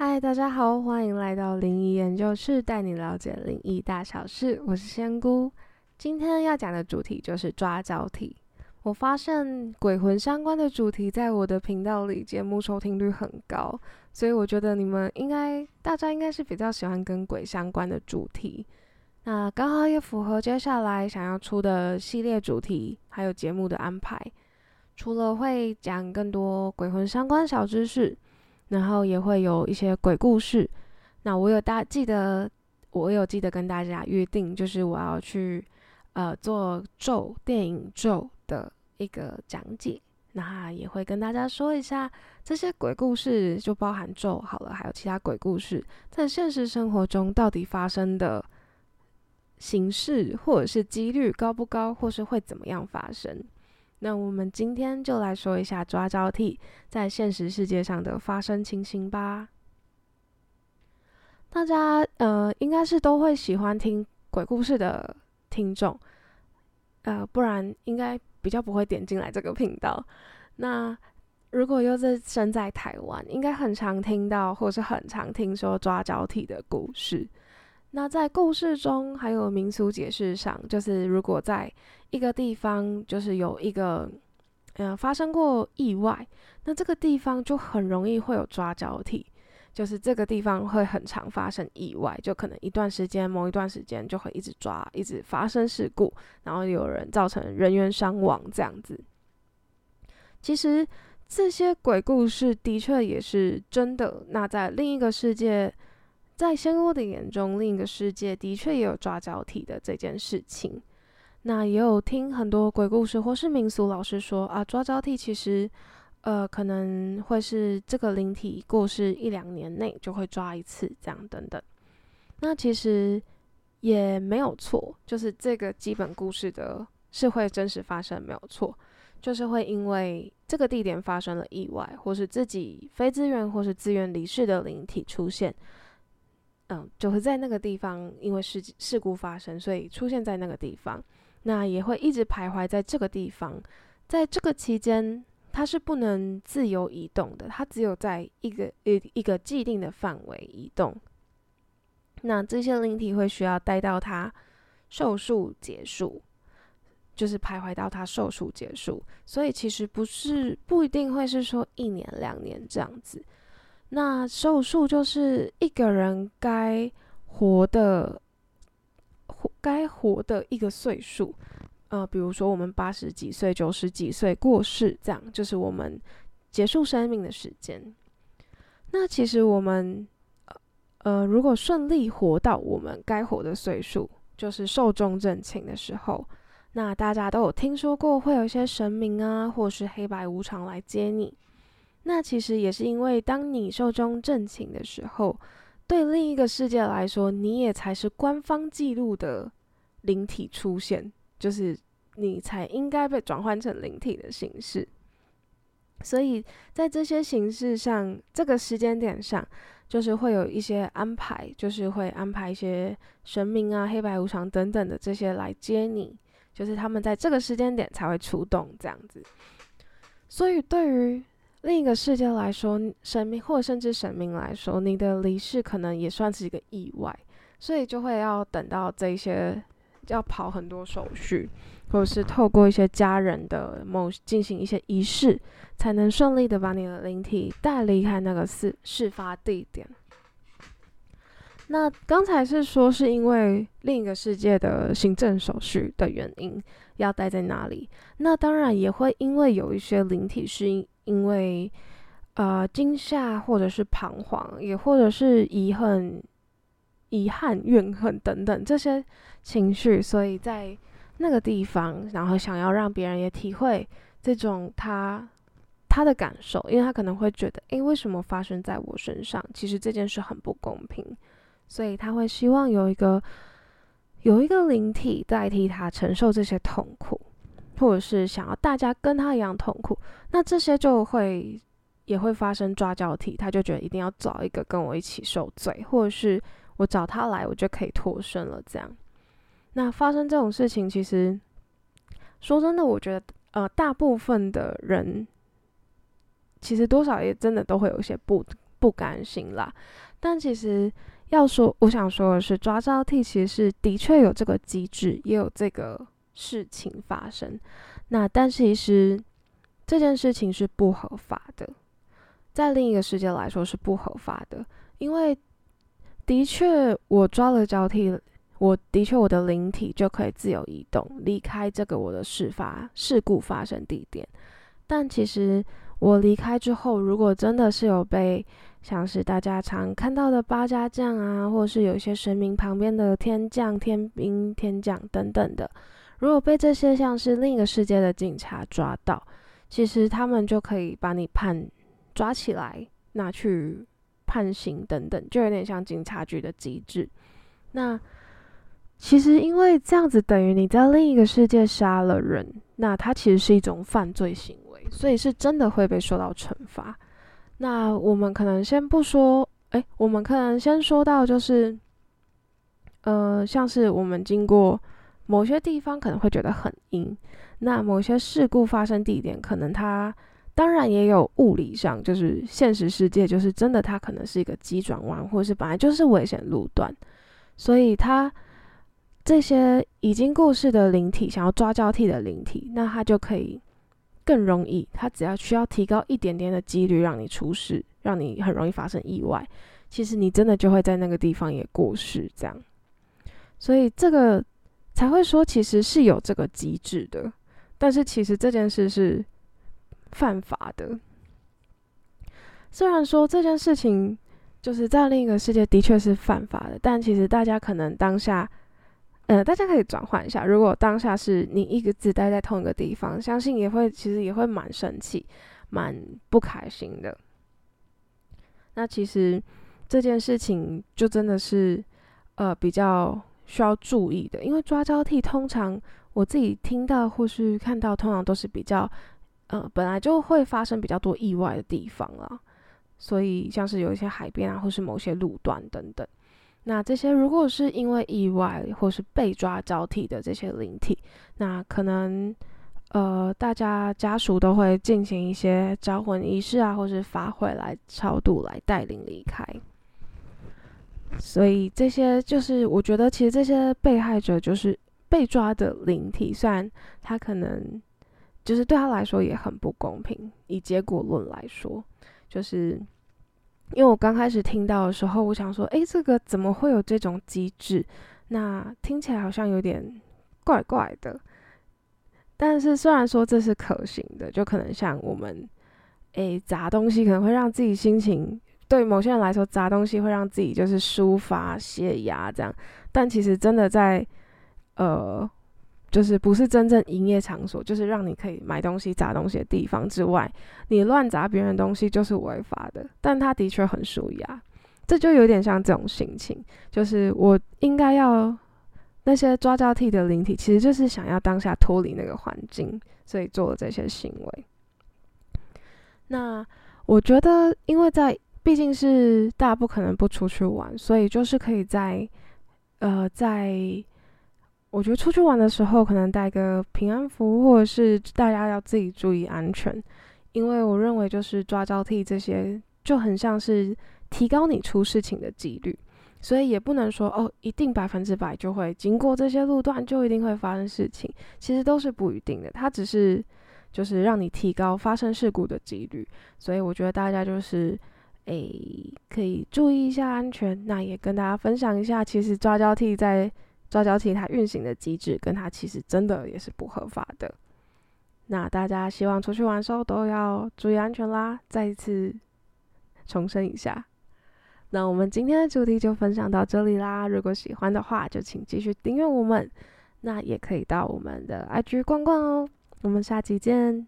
嗨，大家好，欢迎来到灵异研究室，带你了解灵异大小事。我是仙姑，今天要讲的主题就是抓交替。我发现鬼魂相关的主题在我的频道里节目收听率很高，所以我觉得你们应该大家应该是比较喜欢跟鬼相关的主题。那刚好也符合接下来想要出的系列主题，还有节目的安排。除了会讲更多鬼魂相关小知识。然后也会有一些鬼故事。那我有大记得，我有记得跟大家约定，就是我要去呃做咒电影咒的一个讲解。那也会跟大家说一下这些鬼故事，就包含咒好了，还有其他鬼故事，在现实生活中到底发生的形式或者是几率高不高，或是会怎么样发生。那我们今天就来说一下抓交替在现实世界上的发生情形吧。大家呃应该是都会喜欢听鬼故事的听众，呃不然应该比较不会点进来这个频道。那如果又是身在台湾，应该很常听到或是很常听说抓交替的故事。那在故事中还有民俗解释上，就是如果在一个地方就是有一个，嗯，发生过意外，那这个地方就很容易会有抓交替，就是这个地方会很常发生意外，就可能一段时间，某一段时间就会一直抓，一直发生事故，然后有人造成人员伤亡这样子。其实这些鬼故事的确也是真的。那在另一个世界，在仙姑的眼中，另一个世界的确也有抓交替的这件事情。那也有听很多鬼故事或是民俗老师说啊，抓交替其实，呃，可能会是这个灵体过世一两年内就会抓一次，这样等等。那其实也没有错，就是这个基本故事的是会真实发生，没有错，就是会因为这个地点发生了意外，或是自己非自愿或是自愿离世的灵体出现。嗯，就会在那个地方，因为事事故发生，所以出现在那个地方。那也会一直徘徊在这个地方，在这个期间，它是不能自由移动的，它只有在一个一一个既定的范围移动。那这些灵体会需要待到它寿数结束，就是徘徊到它寿数结束。所以其实不是不一定会是说一年两年这样子。那寿数就是一个人该活的。活该活的一个岁数，呃，比如说我们八十几岁、九十几岁过世，这样就是我们结束生命的时间。那其实我们，呃，如果顺利活到我们该活的岁数，就是寿终正寝的时候，那大家都有听说过会有一些神明啊，或是黑白无常来接你。那其实也是因为当你寿终正寝的时候。对另一个世界来说，你也才是官方记录的灵体出现，就是你才应该被转换成灵体的形式。所以在这些形式上，这个时间点上，就是会有一些安排，就是会安排一些神明啊、黑白无常等等的这些来接你，就是他们在这个时间点才会出动这样子。所以对于另一个世界来说，神明或甚至神明来说，你的离世可能也算是一个意外，所以就会要等到这些要跑很多手续，或者是透过一些家人的某进行一些仪式，才能顺利的把你的灵体带离开那个事事发地点。那刚才是说是因为另一个世界的行政手续的原因要待在那里，那当然也会因为有一些灵体是因。为，呃，惊吓或者是彷徨，也或者是遗恨、遗憾、怨恨等等这些情绪，所以在那个地方，然后想要让别人也体会这种他他的感受，因为他可能会觉得，诶，为什么发生在我身上？其实这件事很不公平，所以他会希望有一个有一个灵体代替他承受这些痛苦。或者是想要大家跟他一样痛苦，那这些就会也会发生抓交替，他就觉得一定要找一个跟我一起受罪，或者是我找他来，我就可以脱身了。这样，那发生这种事情，其实说真的，我觉得呃，大部分的人其实多少也真的都会有些不不甘心啦。但其实要说，我想说的是，抓交替其实是的确有这个机制，也有这个事情发生。那但其实这件事情是不合法的，在另一个世界来说是不合法的，因为的确我抓了交替，我的确我的灵体就可以自由移动，离开这个我的事发事故发生地点。但其实我离开之后，如果真的是有被像是大家常看到的八家将啊，或者是有一些神明旁边的天将、天兵、天将等等的，如果被这些像是另一个世界的警察抓到，其实他们就可以把你判抓起来，拿去判刑等等，就有点像警察局的机制。那其实因为这样子等于你在另一个世界杀了人，那它其实是一种犯罪行为，所以是真的会被受到惩罚。那我们可能先不说，哎，我们可能先说到就是，呃，像是我们经过某些地方可能会觉得很阴，那某些事故发生地点可能它当然也有物理上，就是现实世界就是真的它可能是一个急转弯，或是本来就是危险路段，所以它这些已经过世的灵体想要抓交替的灵体，那它就可以。更容易，它只要需要提高一点点的几率让你出事，让你很容易发生意外，其实你真的就会在那个地方也过世，这样。所以这个才会说其实是有这个机制的，但是其实这件事是犯法的。虽然说这件事情就是在另一个世界的确是犯法的，但其实大家可能当下。呃，大家可以转换一下。如果当下是你一个字待在同一个地方，相信也会其实也会蛮生气、蛮不开心的。那其实这件事情就真的是呃比较需要注意的，因为抓交替通常我自己听到或是看到，通常都是比较呃本来就会发生比较多意外的地方啦。所以像是有一些海边啊，或是某些路段等等。那这些如果是因为意外或是被抓交替的这些灵体，那可能呃大家家属都会进行一些招魂仪式啊，或是法会来超度来带领离开。所以这些就是我觉得其实这些被害者就是被抓的灵体，虽然他可能就是对他来说也很不公平，以结果论来说，就是。因为我刚开始听到的时候，我想说，诶，这个怎么会有这种机制？那听起来好像有点怪怪的。但是虽然说这是可行的，就可能像我们，诶，砸东西可能会让自己心情，对某些人来说，砸东西会让自己就是抒发泄压这样。但其实真的在，呃。就是不是真正营业场所，就是让你可以买东西、砸东西的地方之外，你乱砸别人东西就是违法的。但他的确很舒压，这就有点像这种心情，就是我应该要那些抓交替的灵体，其实就是想要当下脱离那个环境，所以做了这些行为。那我觉得，因为在毕竟是大家不可能不出去玩，所以就是可以在呃在。我觉得出去玩的时候，可能带个平安符，或者是大家要自己注意安全。因为我认为，就是抓交替这些，就很像是提高你出事情的几率，所以也不能说哦，一定百分之百就会经过这些路段就一定会发生事情，其实都是不一定的。它只是就是让你提高发生事故的几率，所以我觉得大家就是诶可以注意一下安全。那也跟大家分享一下，其实抓交替在。抓交替它运行的机制，跟它其实真的也是不合法的。那大家希望出去玩时候都要注意安全啦！再一次重申一下。那我们今天的主题就分享到这里啦。如果喜欢的话，就请继续订阅我们。那也可以到我们的 IG 逛逛哦。我们下期见。